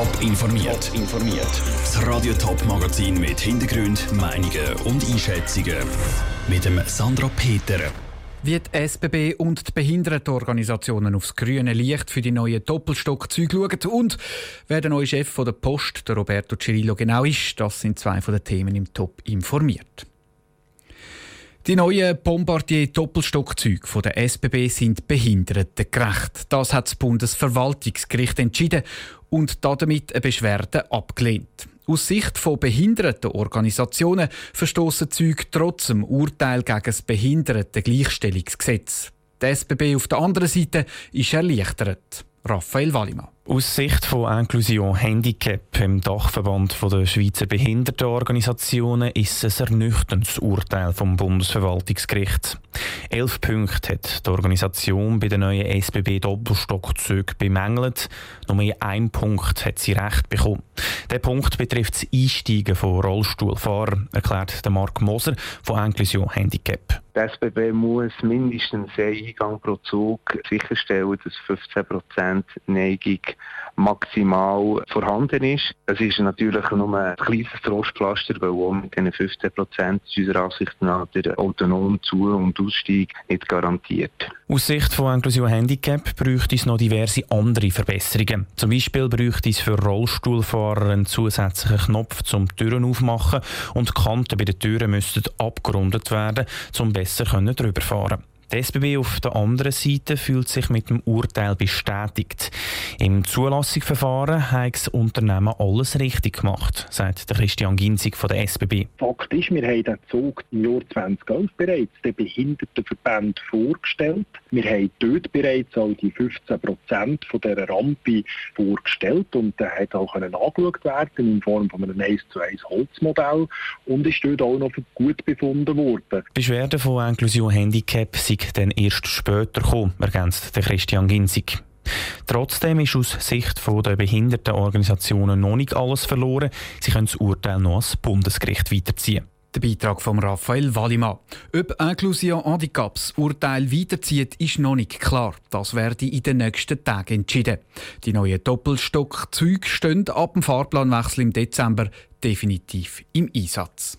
Top informiert. informiert. Das Radio Top Magazin mit Hintergrund, Meinungen und Einschätzungen mit dem Sandra Peter. Wie die SBB und die Behindertenorganisationen aufs grüne Licht für die neuen Doppelstockzüge schauen und wer der neue Chef der Post, der Roberto Cirillo, genau ist, das sind zwei von den Themen im Top informiert. Die neuen Bombardier-Doppelstockzüge von der SBB sind behindertengerecht. Das hat das Bundesverwaltungsgericht entschieden und damit eine Beschwerde abgelehnt. Aus Sicht von Behindertenorganisationen verstoßen Züge trotz dem Urteil gegen das Behindertengleichstellungsgesetz. Die SBB auf der anderen Seite ist erleichtert. Raphael Wallimann. Aus Sicht von Inklusion Handicap im Dachverband der Schweizer Behindertenorganisationen ist es ein ernüchterndes Urteil vom Bundesverwaltungsgericht. Elf Punkte hat die Organisation bei den neuen SBB Doppelstockzügen bemängelt. Nur ein Punkt hat sie recht bekommen. Der Punkt betrifft das Einsteigen von Rollstuhlfahrern, erklärt Marc Moser von Inklusion Handicap. Die SBB muss mindestens einen Eingang pro Zug sicherstellen, dass 15% Neigung maximal vorhanden ist. Es ist natürlich nur ein kleines Trostpflaster, weil auch mit diesen 15 Prozent unserer Ansicht nach der autonome Zu- und Ausstieg nicht garantiert. Aus Sicht von Inklusion Handicap bräuchte es noch diverse andere Verbesserungen. Zum Beispiel bräuchte es für Rollstuhlfahrer einen zusätzlichen Knopf zum Türen aufmachen und die Kanten bei den Türen müssten abgerundet werden, um besser drüber fahren. Die SBB auf der anderen Seite fühlt sich mit dem Urteil bestätigt. Im Zulassungsverfahren hat das Unternehmen alles richtig gemacht, sagt der Christian Ginzig von der SBB. Fakt ist, wir haben den Zug im Jahr 2011 bereits den Behindertenverband vorgestellt. Wir haben dort bereits all die 15 Prozent von dieser Rampe vorgestellt und der hat auch angeschaut werden in Form von einem 1 zu 1 Holzmodell und ist dort auch noch für gut befunden worden. Beschwerden von Inklusion Handicap sind dann erst später gekommen, ergänzt der Christian Ginzig. Trotzdem ist aus Sicht der Behindertenorganisationen noch nicht alles verloren. Sie können das Urteil noch ans Bundesgericht weiterziehen. Der Beitrag von Raphael Wallimann. Ob Inclusion Handicaps Urteil weiterzieht, ist noch nicht klar. Das werde in den nächsten Tagen entschieden. Die neuen Doppelstockzüge stehen ab dem Fahrplanwechsel im Dezember definitiv im Einsatz.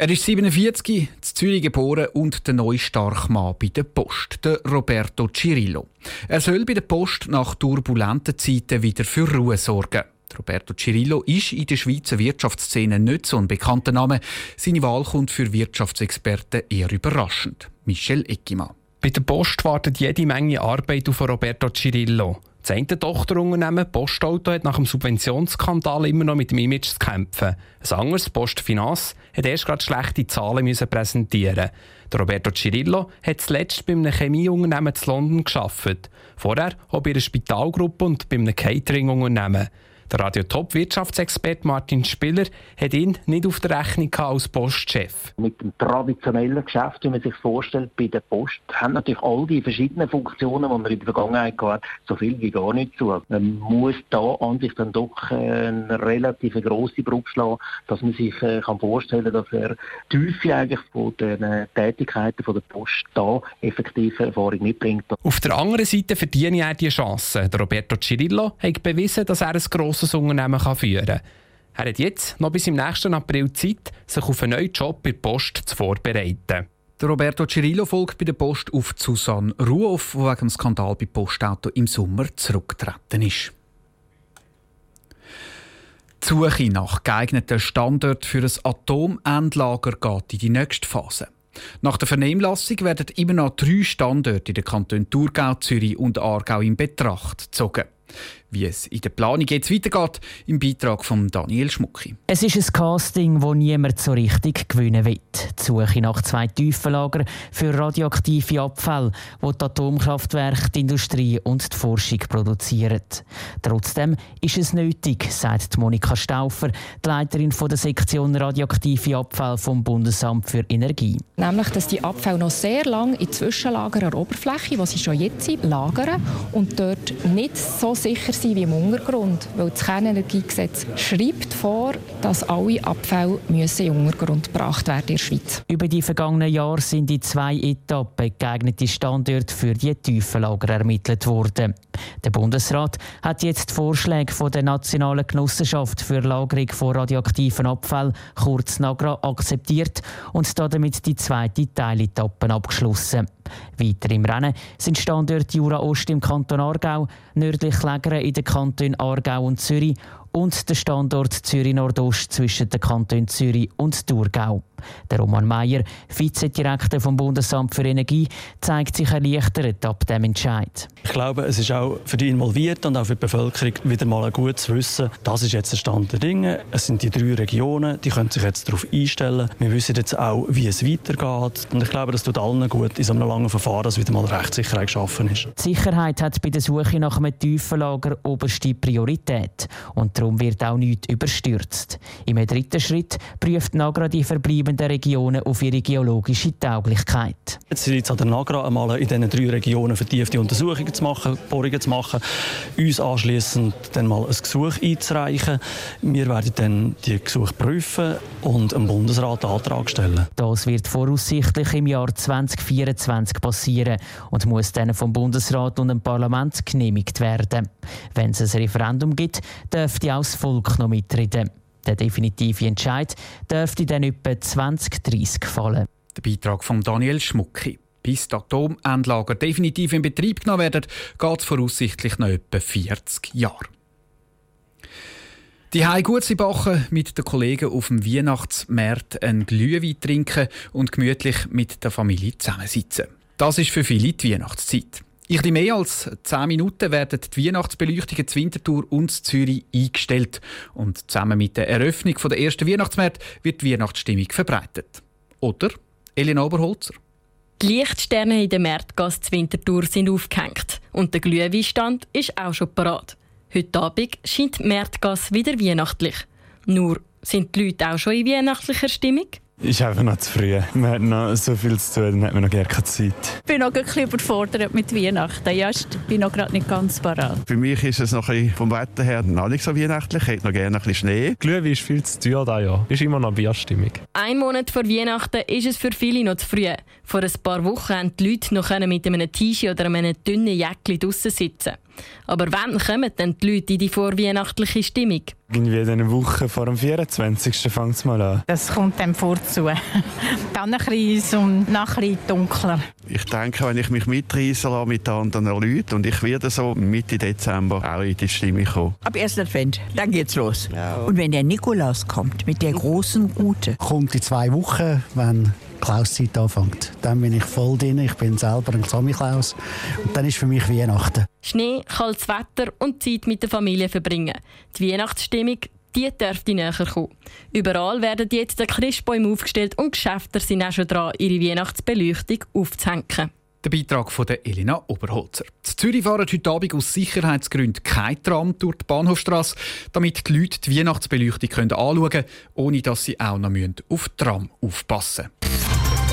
Er ist 47, in Zürich geboren und der neue Starkmann bei der Post, der Roberto Cirillo. Er soll bei der Post nach turbulenten Zeiten wieder für Ruhe sorgen. Roberto Cirillo ist in der Schweizer Wirtschaftsszene nicht so ein bekannter Name. Seine Wahl kommt für Wirtschaftsexperten eher überraschend. Michel Eckimann. Bei der Post wartet jede Menge Arbeit auf Roberto Cirillo. Das eine Tochterunternehmen Postauto hat nach dem Subventionsskandal immer noch mit dem Image zu kämpfen. Ein anderes, Postfinanz, hat erst gerade schlechte Zahlen müssen präsentieren. Der Roberto Cirillo hat zuletzt bei einem Chemieunternehmen zu London geschafft. Vorher auch bei einer Spitalgruppe und bei einem Cateringunternehmen. Der Radio Top Wirtschaftsexperte Martin Spiller hat ihn nicht auf der Rechnung als Postchef. Mit dem traditionellen Geschäft, wie man sich vorstellt, bei der Post, haben natürlich all die verschiedenen Funktionen, die man in der Vergangenheit hat, so viel wie gar nicht zu. Man muss da an sich dann doch eine relativ grosse Brücke schlagen, dass man sich äh, kann vorstellen kann, dass er die Tiefe eigentlich von den Tätigkeiten von der Post da effektive Erfahrung mitbringt. Auf der anderen Seite verdiene er die Chance. Der Roberto Cirillo hat bewiesen, dass er ein grosses grosses Unternehmen kann führen kann. Er hat jetzt noch bis im nächsten April Zeit, sich auf einen neuen Job bei der Post zu vorbereiten. Roberto Cirillo folgt bei der Post auf Susanne Ruoff, die wegen dem Skandal bei Postauto im Sommer zurückgetreten ist. Die Suche nach geeigneten Standorten für ein Atomendlager geht in die nächste Phase. Nach der Vernehmlassung werden immer noch drei Standorte in den Kantonen Thurgau, Zürich und Aargau in Betracht gezogen. Wie es in der Planung jetzt weitergeht, im Beitrag von Daniel Schmucki. Es ist ein Casting, wo niemand so richtig gewinnen will. Die Suche nach zwei Tiefenlagern für radioaktive Abfälle, wo die Atomkraftwerke, die Industrie und die Forschung produzieren. Trotzdem ist es nötig, sagt Monika Stauffer, die Leiterin der Sektion radioaktive Abfälle vom Bundesamt für Energie. Nämlich, dass die Abfälle noch sehr lange in Zwischenlagern an der Oberfläche, wo sie schon jetzt sind, lagern und dort nicht so sicher sein wie im Untergrund. Weil das Kernenergiegesetz schreibt vor, dass alle Abfälle müssen in Untergrund gebracht werden in der Schweiz. Über die vergangenen Jahre sind in zwei Etappen geeignete Standorte für die Tiefenlager ermittelt worden. Der Bundesrat hat jetzt Vorschläge von der Nationalen Genossenschaft für Lagerung von radioaktiven Abfällen, kurz NAGRA, akzeptiert und damit die zweite Teiletappe abgeschlossen. Weiter im Rennen sind Standorte Jura Ost im Kanton Aargau, nördlich Lägere in den Kantonen Aargau und Zürich und der Standort Zürich Nordost zwischen den Kantonen Zürich und Thurgau. Der Roman Mayer, Vizedirektor vom Bundesamt für Energie, zeigt sich erleichtert ab dem Entscheid. Ich glaube, es ist auch für die Involvierten und auch für die Bevölkerung wieder mal ein gutes Wissen. Das ist jetzt der Stand der Dinge. Es sind die drei Regionen, die können sich jetzt darauf einstellen. Wir wissen jetzt auch, wie es weitergeht. Und ich glaube, das tut allen gut in so einem langen Verfahren, dass wieder mal Rechtssicherheit geschaffen ist. Die Sicherheit hat bei der Suche nach einem Tiefenlager oberste Priorität. Und darum wird auch nichts überstürzt. Im dritten Schritt prüft Nagra die verbleibenden Regionen auf ihre geologische Tauglichkeit. Jetzt ist es an der Nagra einmal in diesen drei Regionen vertiefte Untersuchungen zu machen, Bohrungen zu machen, uns anschließend dann mal ein Gesuch einzureichen. Wir werden dann die Gesuche prüfen und dem Bundesrat einen Antrag stellen. Das wird voraussichtlich im Jahr 2024 passieren und muss dann vom Bundesrat und dem Parlament genehmigt werden. Wenn es ein Referendum gibt, dürfte auch das Volk noch mitreden. Der definitive Entscheid dürfte dann etwa 2030 fallen. Der Beitrag von Daniel Schmucki. Bis die Atomenlager definitiv in Betrieb genommen werden, geht es voraussichtlich noch etwa 40 Jahre. Die Hause gut backen, mit den Kollegen auf dem Weihnachtsmarkt einen Glühwein trinken und gemütlich mit der Familie zusammensitzen. Das ist für viele die Weihnachtszeit. In ein mehr als 10 Minuten werden die Weihnachtsbeleuchtungen zu Winterthur und Zürich eingestellt. Und zusammen mit der Eröffnung der ersten Weihnachtsmärkte wird die Weihnachtsstimmung verbreitet. Oder? Elena Oberholzer. Die Lichtsterne in der Märtgasse zu Winterthur sind aufgehängt und der Glühweinstand ist auch schon parat. Heute Abend scheint die Märtgasse wieder weihnachtlich. Nur, sind die Leute auch schon in weihnachtlicher Stimmung? Ist einfach noch zu früh. Man hat noch so viel zu tun, dann hat man noch gerne keine Zeit. Ich bin noch ein bisschen überfordert mit Weihnachten. Ja, ich bin noch gerade nicht ganz parat. Für mich ist es noch ein bisschen vom Wetter her noch nicht so weihnachtlich. Ich hätte noch gerne ein bisschen Schnee. Glühwein ist viel zu teuer da ja. Ist immer noch Bierstimmung. Ein Monat vor Weihnachten ist es für viele noch zu früh. Vor ein paar Wochen haben die Leute noch mit einem T-Shirt oder einem dünnen Jäckchen draussen sitzen. Aber wann kommen denn die Leute in die vorweihnachtliche Stimmung? Irgendwie eine Woche vor dem 24. fängt es mal an. Das kommt dann vorzu. Dann ein bisschen und nachher ein dunkler. Ich denke, wenn ich mich mitreißen lasse mit anderen Leuten und ich werde so Mitte Dezember auch in die Stimmung kommen. Ab 1. Advent, dann geht's los. Ja. Und wenn der Nikolaus kommt mit der großen Rute. Kommt in zwei Wochen, wenn Klauszeit anfängt. Dann bin ich voll drin, ich bin selber ein Samichlaus und dann ist für mich Weihnachten. Schnee, kaltes Wetter und Zeit mit der Familie verbringen. Die Weihnachtsstimmung die dürfte näher kommen. Überall werden jetzt die Christbäume aufgestellt und Geschäfte sind auch schon dran, ihre Weihnachtsbeleuchtung aufzuhängen. Der Beitrag von der Elena Oberholzer. In Zürich fahren heute Abend aus Sicherheitsgründen kein Tram durch die Bahnhofstrasse, damit die Leute die Weihnachtsbeleuchtung anschauen können, ohne dass sie auch noch auf die Tram aufpassen müssen.